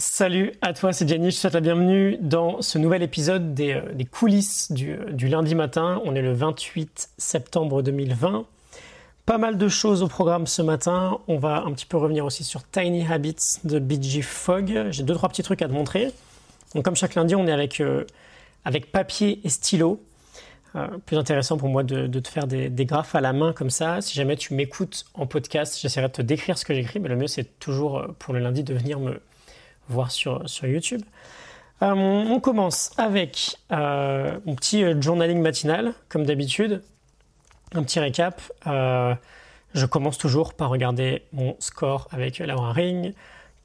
Salut à toi, c'est Jenny, je te souhaite la bienvenue dans ce nouvel épisode des, euh, coulisses du, euh, du, lundi matin. On est le 28 septembre 2020. Pas mal de choses au programme ce matin. On va un petit peu revenir aussi sur Tiny Habits de BG Fog. J'ai deux, trois petits trucs à te montrer. Donc comme chaque lundi, on est avec, euh, avec papier et stylo. plus intéressant pour moi de, te faire des, des, graphes à la main comme ça. Si jamais tu m'écoutes en podcast, j'essaierai de te décrire ce que j'écris, mais le mieux c'est toujours pour le lundi de venir me, voir sur, sur YouTube. Euh, on commence avec euh, mon petit euh, journaling matinal, comme d'habitude. Un petit récap. je commence toujours par regarder mon score avec Laura Ring.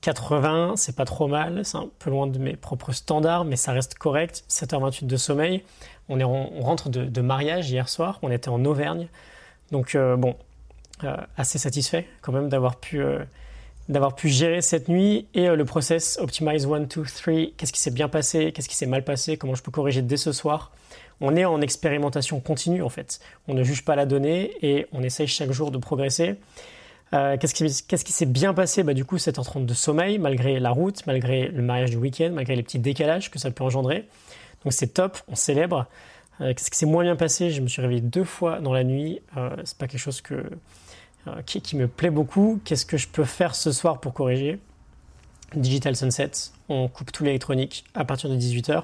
80, c'est pas trop mal, c'est un peu loin de mes propres standards, mais ça reste correct. 7h28 de sommeil. On, est, on rentre de, de, mariage hier soir, on était en Auvergne. Donc bon, assez satisfait quand même d'avoir pu d'avoir pu gérer cette nuit et euh, le process Optimize 1, 2, 3, qu'est-ce qui s'est bien passé, qu'est-ce qui s'est mal passé, comment je peux corriger dès ce soir? On est en expérimentation continue en fait. On ne juge pas la donnée et on essaye chaque jour de progresser. Euh, qu'est-ce qui, s'est bien passé? Bah, Du coup, 7h30 de sommeil, malgré la route, malgré le mariage du week-end, malgré les petits décalages que ça peut engendrer. Donc c'est top, on célèbre. Euh, qu'est-ce qui s'est moins bien passé? Je me suis réveillé deux fois dans la nuit. c'est pas quelque chose que, euh, qui, me plaît beaucoup. Qu'est-ce que je peux faire ce soir pour corriger? Digital Sunset, on coupe tout l'électronique à partir de 18h.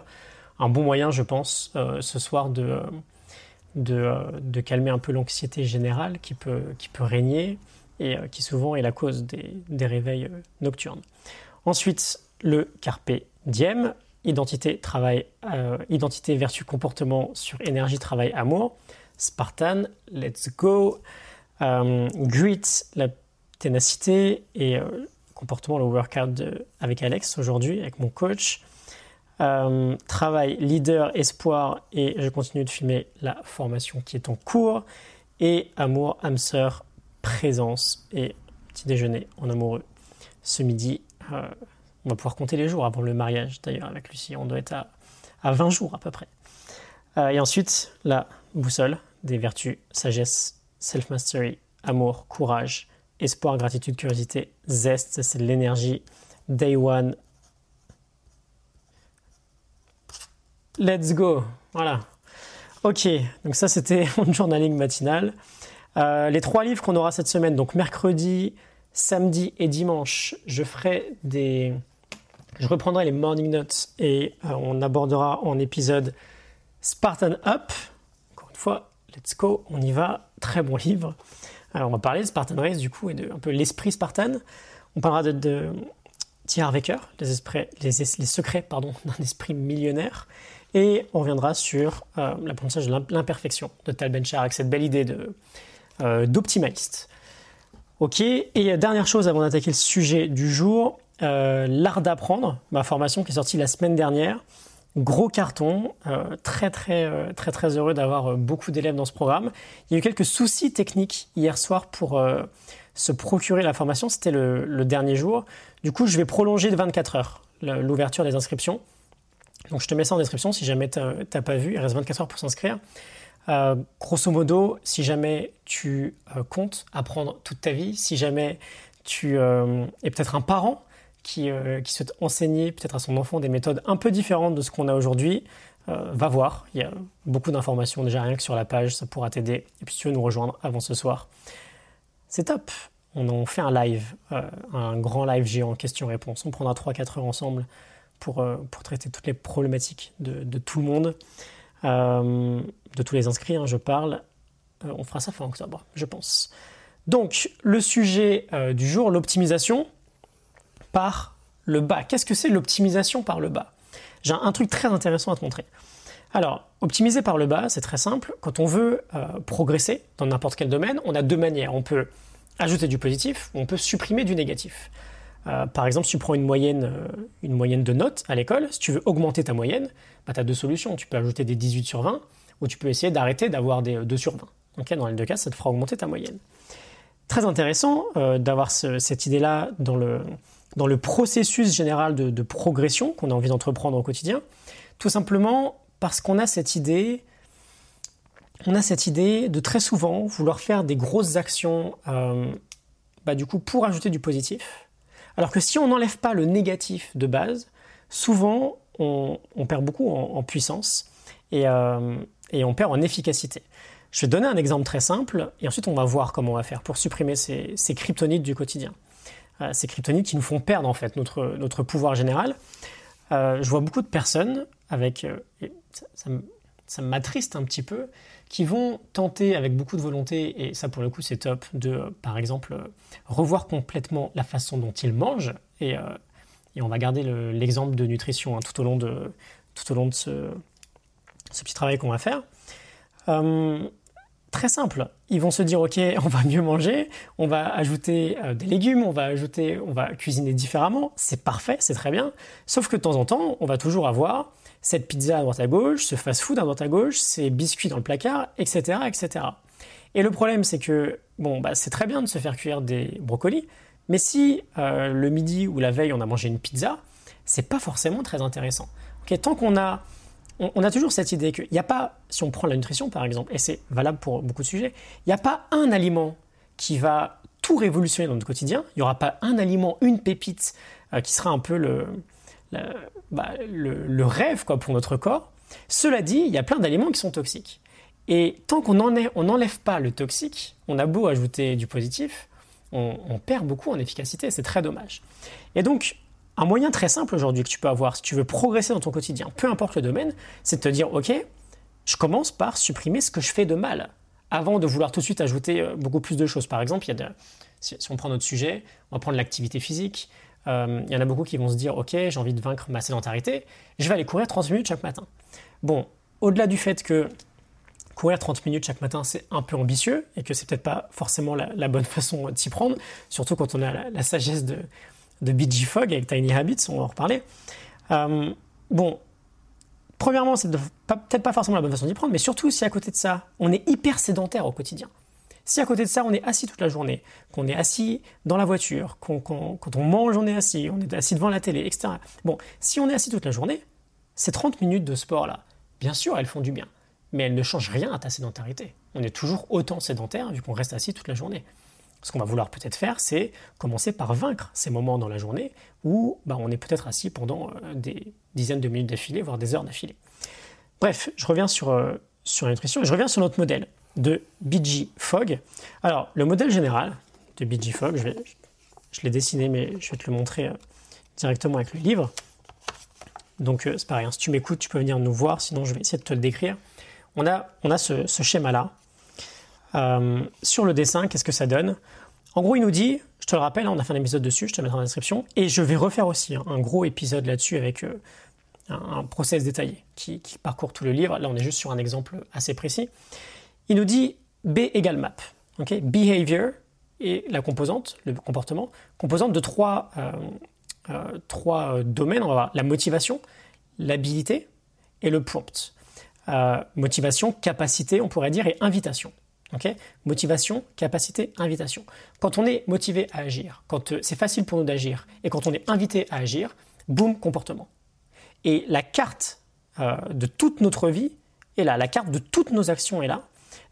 Un bon moyen, je pense, euh, ce soir de, euh, de, calmer un peu l'anxiété générale qui peut, qui peut régner et qui souvent est la cause des, des réveils nocturnes. Ensuite, le carpe diem, identité, travail, identité, vertu, comportement sur énergie, travail, amour. Spartan, let's go. Euh, grit, la ténacité et euh, comportement, le workout avec Alex aujourd'hui, avec mon coach. Euh, travail, leader, espoir et je continue de filmer la formation qui est en cours. Et amour, âme sœur, présence et petit déjeuner en amoureux. Ce midi, on va pouvoir compter les jours avant le mariage d'ailleurs avec Lucie. On doit être à, à 20 jours à peu près. et ensuite, la boussole des vertus, sagesse, self-mastery, amour, courage, espoir, gratitude, curiosité, zeste, c'est de l'énergie. Day one. Let's go. Voilà. Ok, donc ça c'était mon journaling matinal. Euh, les trois livres qu'on aura cette semaine, donc mercredi, samedi et dimanche, je ferai des. Je reprendrai les morning notes et euh, on abordera en épisode Spartan Up. Encore une fois, Let's go, on y va. Très bon livre. Alors, on va parler de Spartan Race du coup et de un peu l'esprit Spartan. On parlera de, de T. les, les, secrets pardon, d'un esprit millionnaire. Et on reviendra sur euh, l'apprentissage de l'imperfection de Tal Ben-Shahar avec cette belle idée euh, d'optimaliste. ok, et dernière chose avant d'attaquer le sujet du jour, euh, l'art d'apprendre, ma formation qui est sortie la semaine dernière. Gros carton, euh, très très euh, très très heureux d'avoir euh, beaucoup d'élèves dans ce programme. Il y a eu quelques soucis techniques hier soir pour se procurer la formation, c'était le, dernier jour. Du coup, je vais prolonger de 24 heures l'ouverture des inscriptions. Donc je te mets ça en description si jamais tu n'as pas vu, il reste 24 heures pour s'inscrire. grosso modo, si jamais tu comptes apprendre toute ta vie, si jamais tu es peut-être un parent euh, qui, souhaite enseigner peut-être à son enfant des méthodes un peu différentes de ce qu'on a aujourd'hui, euh, va voir. Il y a beaucoup d'informations déjà rien que sur la page, ça pourra t'aider. Et puis si tu veux nous rejoindre avant ce soir, c'est top. On en fait un live, euh, un grand live géant question-réponse. On prendra 3-4 heures ensemble pour, pour traiter toutes les problématiques de, tout le monde, de tous les inscrits, hein, je parle. on fera ça fin octobre, je pense. Donc, le sujet du jour, l'optimisation par le bas. Qu'est-ce que c'est l'optimisation par le bas? J'ai un truc très intéressant à te montrer. Alors, optimiser par le bas, c'est très simple. Quand on veut euh, progresser dans n'importe quel domaine, on a deux manières. On peut ajouter du positif ou on peut supprimer du négatif. Euh, par exemple, si tu prends une moyenne, euh, une moyenne de notes à l'école, si tu veux augmenter ta moyenne, bah, tu as deux solutions. Tu peux ajouter des 18 sur 20 ou tu peux essayer d'arrêter d'avoir des 2 sur 20. dans les deux cas, ça te fera augmenter ta moyenne. Très intéressant d'avoir cette idée-là dans le, dans le processus général de, progression qu'on a envie d'entreprendre au quotidien, tout simplement parce qu'on a cette idée, on a cette idée de très souvent vouloir faire des grosses actions, euh, bah, du coup pour ajouter du positif, Alors que si on n'enlève pas le négatif de base, souvent on, perd beaucoup en, puissance euh, et, on perd en efficacité. Je vais donner un exemple très simple et ensuite on va voir comment on va faire pour supprimer ces, kryptonites du quotidien. Euh, ces kryptonites qui nous font perdre en fait notre, notre pouvoir général. Euh, je vois beaucoup de personnes avec, ça, ça m'attriste un petit peu, qui vont tenter avec beaucoup de volonté, et ça pour le coup c'est top, de par exemple revoir complètement la façon dont ils mangent. Et, euh, et on va garder l'exemple de nutrition hein, tout au long de, tout au long de ce, ce petit travail qu'on va faire. Très simple, ils vont se dire ok, on va mieux manger, on va ajouter euh, des légumes, on va ajouter, on va cuisiner différemment, c'est parfait, c'est très bien. Sauf que de temps en temps, on va toujours avoir cette pizza à droite à gauche, ce fast-food à droite à gauche, ces biscuits dans le placard, etc., etc. Et le problème, c'est que bon, bah, c'est très bien de se faire cuire des brocolis, mais si euh, le midi ou la veille on a mangé une pizza, c'est pas forcément très intéressant. tant qu'on a on, a toujours cette idée qu'il n'y a pas, si on prend la nutrition par exemple, et c'est valable pour beaucoup de sujets, il n'y a pas un aliment qui va tout révolutionner dans notre quotidien. Il n'y aura pas un aliment, une pépite euh, qui sera un peu le, bah, le, rêve quoi, pour notre corps. Cela dit, il y a plein d'aliments qui sont toxiques. Et tant qu'on n'enlève pas le toxique, on a beau ajouter du positif, on, on perd beaucoup en efficacité. C'est très dommage. Et donc, un moyen très simple aujourd'hui que tu peux avoir si tu veux progresser dans ton quotidien, peu importe le domaine, c'est de te dire, OK, je commence par supprimer ce que je fais de mal, avant de vouloir tout de suite ajouter euh, beaucoup plus de choses. Par exemple, il si on prend notre sujet, on va prendre l'activité physique. Euh, il y en a beaucoup qui vont se dire, OK, j'ai envie de vaincre ma sédentarité, je vais aller courir 30 minutes chaque matin. Bon, au-delà du fait que courir 30 minutes chaque matin, c'est un peu ambitieux et que c'est peut-être pas forcément la, bonne façon de s'y prendre, surtout quand on a la sagesse de, de BG Fog avec Tiny Habits, on va en reparler. Euh, bon, premièrement, c'est peut-être pas forcément la bonne façon d'y prendre, mais surtout si à côté de ça, on est hyper sédentaire au quotidien. Si à côté de ça, on est assis toute la journée, qu'on est assis dans la voiture, qu'on, quand on mange, on est assis, on est assis devant la télé, etc. Bon, si on est assis toute la journée, ces 30 minutes de sport-là, bien sûr, elles font du bien, mais elles ne changent rien à ta sédentarité. On est toujours autant sédentaire vu qu'on reste assis toute la journée. Ce qu'on va vouloir peut-être faire, c'est commencer par vaincre ces moments dans la journée où bah, on est peut-être assis pendant euh, des dizaines de minutes d'affilée, voire des heures d'affilée. Bref, je reviens sur, euh, sur la nutrition et je reviens sur notre modèle de BG Fog. Alors, le modèle général de BG Fog, je, l'ai dessiné, mais je vais te le montrer euh, directement avec le livre. Donc, c'est pareil, hein, si tu m'écoutes, tu peux venir nous voir, sinon je vais essayer de te le décrire. On a, on a ce schéma-là euh, sur le dessin, qu'est-ce que ça donne? En gros, il nous dit, je te le rappelle, on a fait un épisode dessus, je te le mettrai dans la description, et je vais refaire aussi un gros épisode là-dessus avec euh, un, process détaillé qui, parcourt tout le livre. Là, on est juste sur un exemple assez précis. Il nous dit B égale map. Behavior et la composante, le comportement, composante de trois, euh, trois domaines. On va voir la motivation, l'habilité et le prompt. motivation, capacité, on pourrait dire, et invitation. Motivation, capacité, invitation. Quand on est motivé à agir, quand euh, c'est facile pour nous d'agir, et quand on est invité à agir, boum, comportement. Et la carte euh, de toute notre vie est là, la carte de toutes nos actions est là.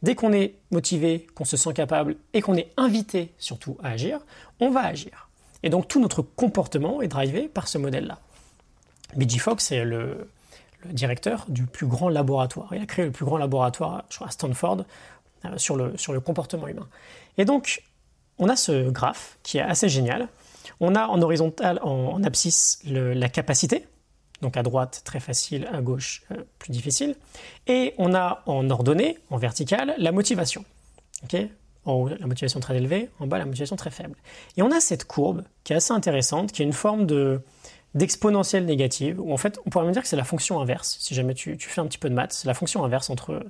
Dès qu'on est motivé, qu'on se sent capable et qu'on est invité surtout à agir, on va agir. Et donc tout notre comportement est drivé par ce modèle-là. B.G. Fox est le, le, directeur du plus grand laboratoire. Il a créé le plus grand laboratoire à Stanford sur, le, sur le comportement humain. Et donc, on a ce graphe qui est assez génial. On a en horizontal, en, abscisse, la capacité, donc à droite très facile, à gauche euh, plus difficile. Et on a en ordonnée, en vertical, la motivation. en haut, la motivation très élevée, en bas, la motivation très faible. Et on a cette courbe qui est assez intéressante, qui est une forme de, d'exponentielle négative, où en fait, on pourrait me dire que c'est la fonction inverse. Si jamais tu, tu fais un petit peu de maths, c'est la fonction inverse entre,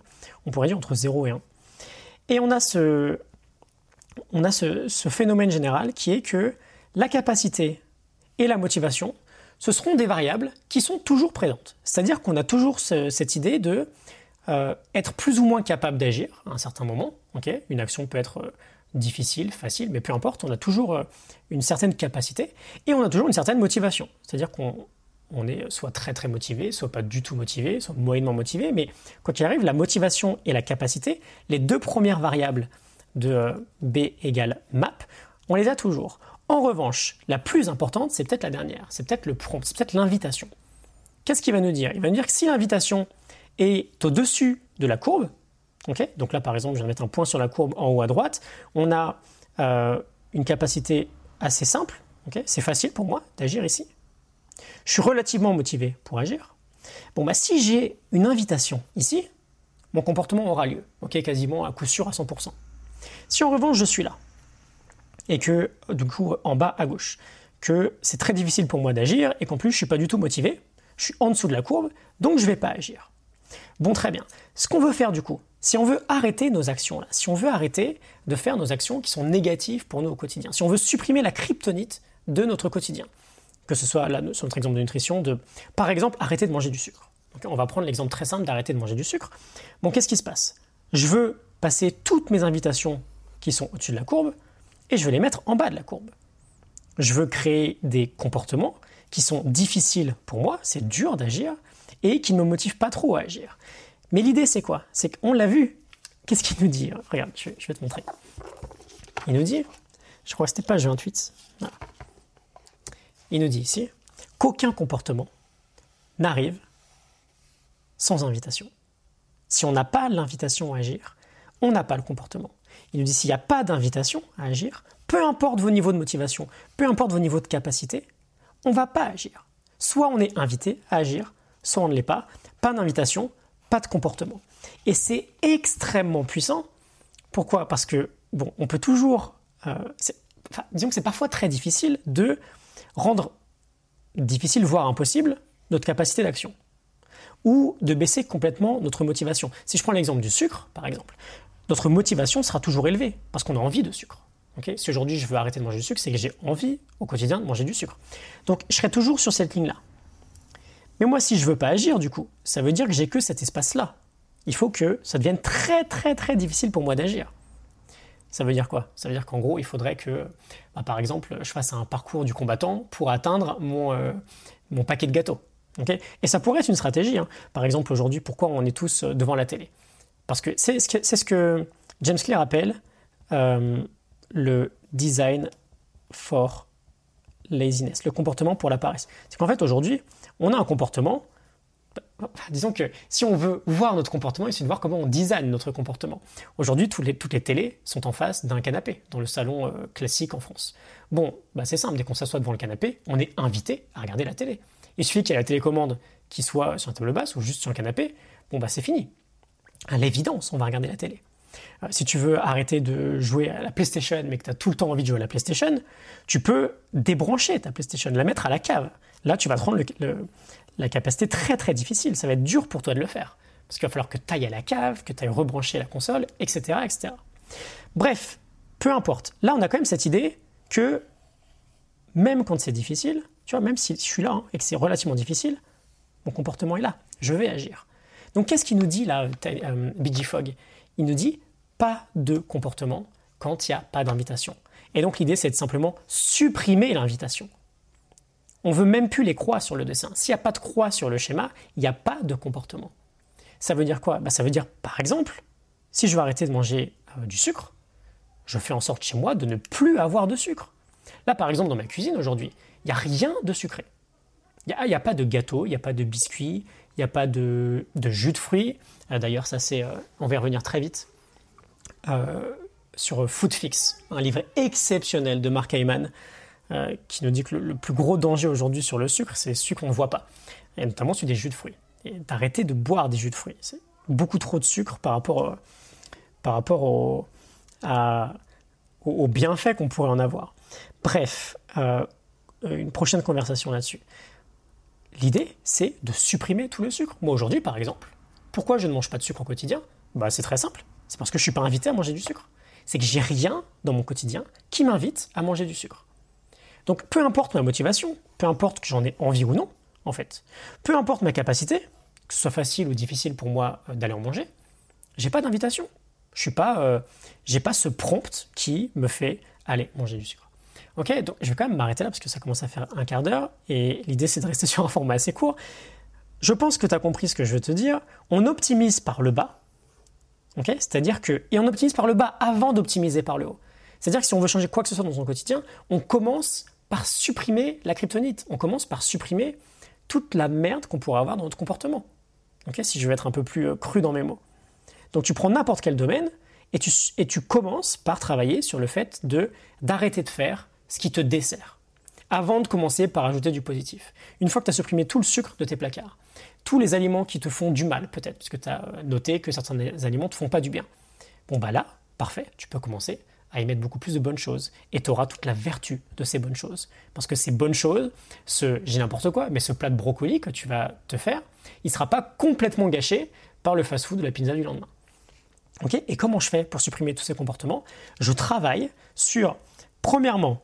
on pourrait dire entre 0 et 1. Et on a ce, on a ce, phénomène général qui est que la capacité et la motivation, ce seront des variables qui sont toujours présentes. C'est-à-dire qu'on a toujours cette idée de euh, être plus ou moins capable d'agir à un certain moment. une action peut être euh, difficile, facile, mais peu importe, on a toujours euh, une certaine capacité et on a toujours une certaine motivation. C'est-à-dire qu'on on est soit très très motivé, soit pas du tout motivé, soit moyennement motivé, mais quoi qu'il arrive, la motivation et la capacité, les deux premières variables de euh, B égale map, on les a toujours. En revanche, la plus importante, c'est peut-être la dernière, c'est peut-être le prompt, c'est peut-être l'invitation. Qu'est-ce qu'il va nous dire? Il va nous dire que si l'invitation est au-dessus de la courbe, donc là par exemple, je vais mettre un point sur la courbe en haut à droite, on a euh, une capacité assez simple, c'est facile pour moi d'agir ici. Je suis relativement motivé pour agir. Bon, bah, si j'ai une invitation ici, mon comportement aura lieu, ok, quasiment à coup sûr à 100%. Si en revanche je suis là, et que du coup en bas à gauche, que c'est très difficile pour moi d'agir, et qu'en plus je suis pas du tout motivé, je suis en dessous de la courbe, donc je vais pas agir. Bon, très bien. Ce qu'on veut faire du coup, si on veut arrêter nos actions là, si on veut arrêter de faire nos actions qui sont négatives pour nous au quotidien, si on veut supprimer la kryptonite de notre quotidien, que ce soit sur notre exemple de nutrition, de par exemple arrêter de manger du sucre. on va prendre l'exemple très simple d'arrêter de manger du sucre. Bon, qu'est-ce qui se passe? Je veux passer toutes mes invitations qui sont au-dessus de la courbe et je veux les mettre en bas de la courbe. Je veux créer des comportements qui sont difficiles pour moi, c'est dur d'agir, et qui ne me motivent pas trop à agir. Mais l'idée, c'est quoi? C'est qu'on l'a vu. Qu'est-ce qu'il nous dit? Regarde, je vais, te montrer. Il nous dit, je crois que c'était page 28. Il nous dit ici qu'aucun comportement n'arrive sans invitation. Si on n'a pas l'invitation à agir, on n'a pas le comportement. Il nous dit s'il n'y a pas d'invitation à agir, peu importe vos niveaux de motivation, peu importe vos niveaux de capacité, on ne va pas agir. Soit on est invité à agir, soit on ne l'est pas. Pas d'invitation, pas de comportement. Et c'est extrêmement puissant. Pourquoi? Parce que, bon, on peut toujours. Euh, disons que c'est parfois très difficile de rendre difficile, voire impossible, notre capacité d'action. Ou de baisser complètement notre motivation. Si je prends l'exemple du sucre, par exemple, notre motivation sera toujours élevée parce qu'on a envie de sucre. si aujourd'hui je veux arrêter de manger du sucre, c'est que j'ai envie au quotidien de manger du sucre. Donc je serai toujours sur cette ligne-là. Mais moi, si je veux pas agir, du coup, ça veut dire que j'ai que cet espace-là. Il faut que ça devienne très très très difficile pour moi d'agir. Ça veut dire quoi? Ça veut dire qu'en gros, il faudrait que, bah, par exemple, je fasse un parcours du combattant pour atteindre mon, euh, mon paquet de gâteaux. Et ça pourrait être une stratégie. Hein. Par exemple, aujourd'hui, pourquoi on est tous euh, devant la télé? Parce que c'est ce, ce, que James Clear appelle euh, le design for laziness, le comportement pour la paresse. C'est qu'en fait, aujourd'hui, on a un comportement. Disons que si on veut voir notre comportement, il suffit de voir comment on design notre comportement. Aujourd'hui, toutes les, toutes télés sont en face d'un canapé, dans le salon euh, classique en France. Bon, bah c'est simple, dès qu'on s'assoit devant le canapé, on est invité à regarder la télé. Il suffit qu'il y ait la télécommande qui soit sur un table basse ou juste sur le canapé, bon bah c'est fini. À l'évidence, on va regarder la télé. Euh, si tu veux arrêter de jouer à la PlayStation mais que tu as tout le temps envie de jouer à la PlayStation, tu peux débrancher ta PlayStation, la mettre à la cave. Là, tu vas te rendre la capacité très très difficile. Ça va être dur pour toi de le faire. Parce qu'il va falloir que tu ailles à la cave, que tu ailles rebrancher la console, etc., etc. Bref, peu importe. Là, on a quand même cette idée que même quand c'est difficile, tu vois, même si je suis là hein, et que c'est relativement difficile, mon comportement est là. Je vais agir. Donc, qu'est-ce qu'il nous dit là, euh, BG Fog Il nous dit pas de comportement quand il n'y a pas d'invitation. Et donc, l'idée, c'est de simplement supprimer l'invitation. On veut même plus les croix sur le dessin. S'il n'y a pas de croix sur le schéma, il n'y a pas de comportement. Ça veut dire quoi? Bah, Ça veut dire, par exemple, si je veux arrêter de manger euh, du sucre, je fais en sorte chez moi de ne plus avoir de sucre. Là, par exemple, dans ma cuisine aujourd'hui, il n'y a rien de sucré. Il n'y a, pas de gâteau, il n'y a pas de biscuits, il n'y a pas de, jus de fruits. Euh, d'ailleurs, ça c'est, euh, on va revenir très vite. sur Foodfix, un livre exceptionnel de Mark Hyman, euh, qui nous dit que le, plus gros danger aujourd'hui sur le sucre, c'est sucre qu'on ne voit pas, et notamment sur des jus de fruits. Et d'arrêter de boire des jus de fruits. C'est beaucoup trop de sucre par rapport, par rapport aux bienfaits qu'on pourrait en avoir. Bref, euh, une prochaine conversation là-dessus. L'idée, c'est de supprimer tout le sucre. Moi aujourd'hui, par exemple, pourquoi je ne mange pas de sucre au quotidien? Bah, C'est très simple. C'est parce que je ne suis pas invité à manger du sucre. C'est que j'ai rien dans mon quotidien qui m'invite à manger du sucre. Donc peu importe ma motivation, peu importe que j'en ai envie ou non, en fait, peu importe ma capacité, que ce soit facile ou difficile pour moi euh, d'aller en manger, j'ai pas d'invitation. Je suis pas, euh, j'ai pas ce prompt qui me fait aller manger du sucre. Ok, donc je vais quand même m'arrêter là parce que ça commence à faire un quart d'heure et l'idée c'est de rester sur un format assez court. Je pense que tu as compris ce que je veux te dire. On optimise par le bas, ok? C'est-à-dire que et on optimise par le bas avant d'optimiser par le haut. C'est-à-dire que si on veut changer quoi que ce soit dans son quotidien, on commence par supprimer la kryptonite. On commence par supprimer toute la merde qu'on pourrait avoir dans notre comportement. si je veux être un peu plus euh, cru dans mes mots. Donc tu prends n'importe quel domaine et tu, et tu commences par travailler sur le fait de d'arrêter de faire ce qui te dessert. Avant de commencer par ajouter du positif. Une fois que tu as supprimé tout le sucre de tes placards, tous les aliments qui te font du mal peut-être, parce que tu as noté que certains aliments te font pas du bien. Bon bah là, parfait, tu peux commencer à y mettre beaucoup plus de bonnes choses. Et tu auras toute la vertu de ces bonnes choses. Parce que ces bonnes choses, ce, j'ai n'importe quoi, mais ce plat de brocoli que tu vas te faire, il ne sera pas complètement gâché par le fast-food de la pizza du lendemain. Et comment je fais pour supprimer tous ces comportements? Je travaille sur, premièrement,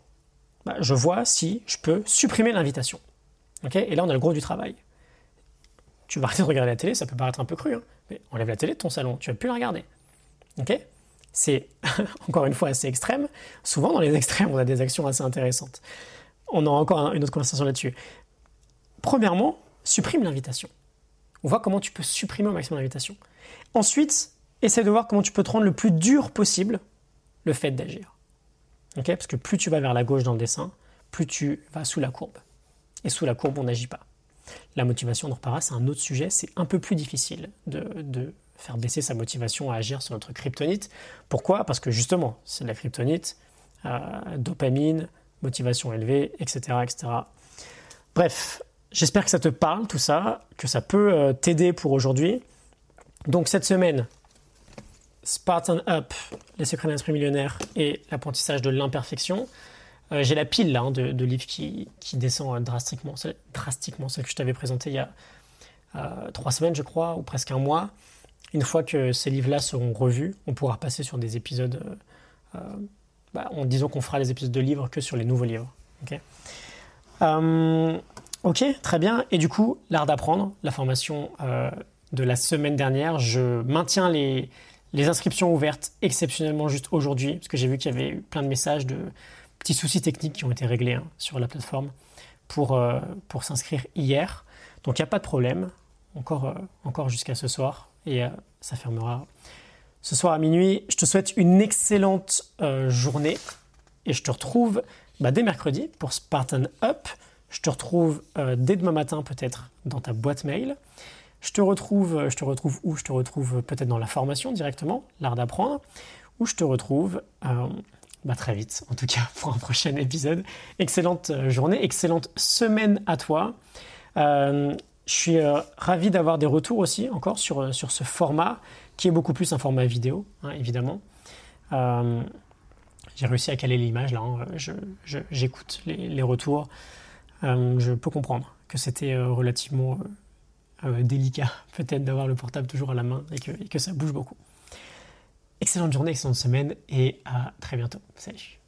bah, je vois si je peux supprimer l'invitation. Ok? Et là, on a le gros du travail. Tu vas arrêter de regarder la télé, ça peut paraître un peu cru, hein, mais enlève la télé de ton salon, tu vas plus la regarder. Ok? C'est encore une fois assez extrême. Souvent, dans les extrêmes, on a des actions assez intéressantes. On aura encore une autre conversation là-dessus. Premièrement, supprime l'invitation. On voit comment tu peux supprimer au maximum l'invitation. Ensuite, essaie de voir comment tu peux te rendre le plus dur possible le fait d'agir. Parce que plus tu vas vers la gauche dans le dessin, plus tu vas sous la courbe. Et sous la courbe, on n'agit pas. La motivation, on en c'est un autre sujet, c'est un peu plus difficile de faire baisser sa motivation à agir sur notre kryptonite. Pourquoi? Parce que justement, c'est de la kryptonite, euh, dopamine, motivation élevée, etc. etc. Bref, j'espère que ça te parle tout ça, que ça peut euh, t'aider pour aujourd'hui. Donc cette semaine, Spartan Up, les secrets d'un esprit millionnaire et l'apprentissage de l'imperfection. Euh, j'ai la pile hein, de, livres qui, qui descend drastiquement, drastiquement, celle que je t'avais présenté il y a trois semaines, je crois, ou presque un mois. Une fois que ces livres-là seront revus, on pourra passer sur des épisodes, euh, euh, bah, en disant qu'on fera des épisodes de livres que sur les nouveaux livres. Euh, ok, très bien. Et du coup, l'art d'apprendre, la formation de la semaine dernière, je maintiens les, inscriptions ouvertes exceptionnellement juste aujourd'hui, parce que j'ai vu qu'il y avait eu plein de messages de petits soucis techniques qui ont été réglés hein, sur la plateforme pour, pour s'inscrire hier. Donc il n'y a pas de problème, encore, encore jusqu'à ce soir et euh, ça fermera ce soir à minuit. Je te souhaite une excellente euh, journée et je te retrouve bah, dès mercredi pour Spartan Up. Je te retrouve euh, dès demain matin peut-être dans ta boîte mail. Je te retrouve, je te retrouve où? Je te retrouve peut-être dans la formation directement, l'art d'apprendre, ou je te retrouve bah, très vite, en tout cas pour un prochain épisode. Excellente journée, excellente semaine à toi. Je suis euh, ravi d'avoir des retours aussi encore sur, euh, sur ce format, qui est beaucoup plus un format vidéo, hein, évidemment. Euh, j'ai réussi à caler l'image là, hein. j'écoute les, retours. je peux comprendre que c'était relativement délicat peut-être d'avoir le portable toujours à la main et que, et que ça bouge beaucoup. Excellente journée, excellente semaine et à très bientôt. Salut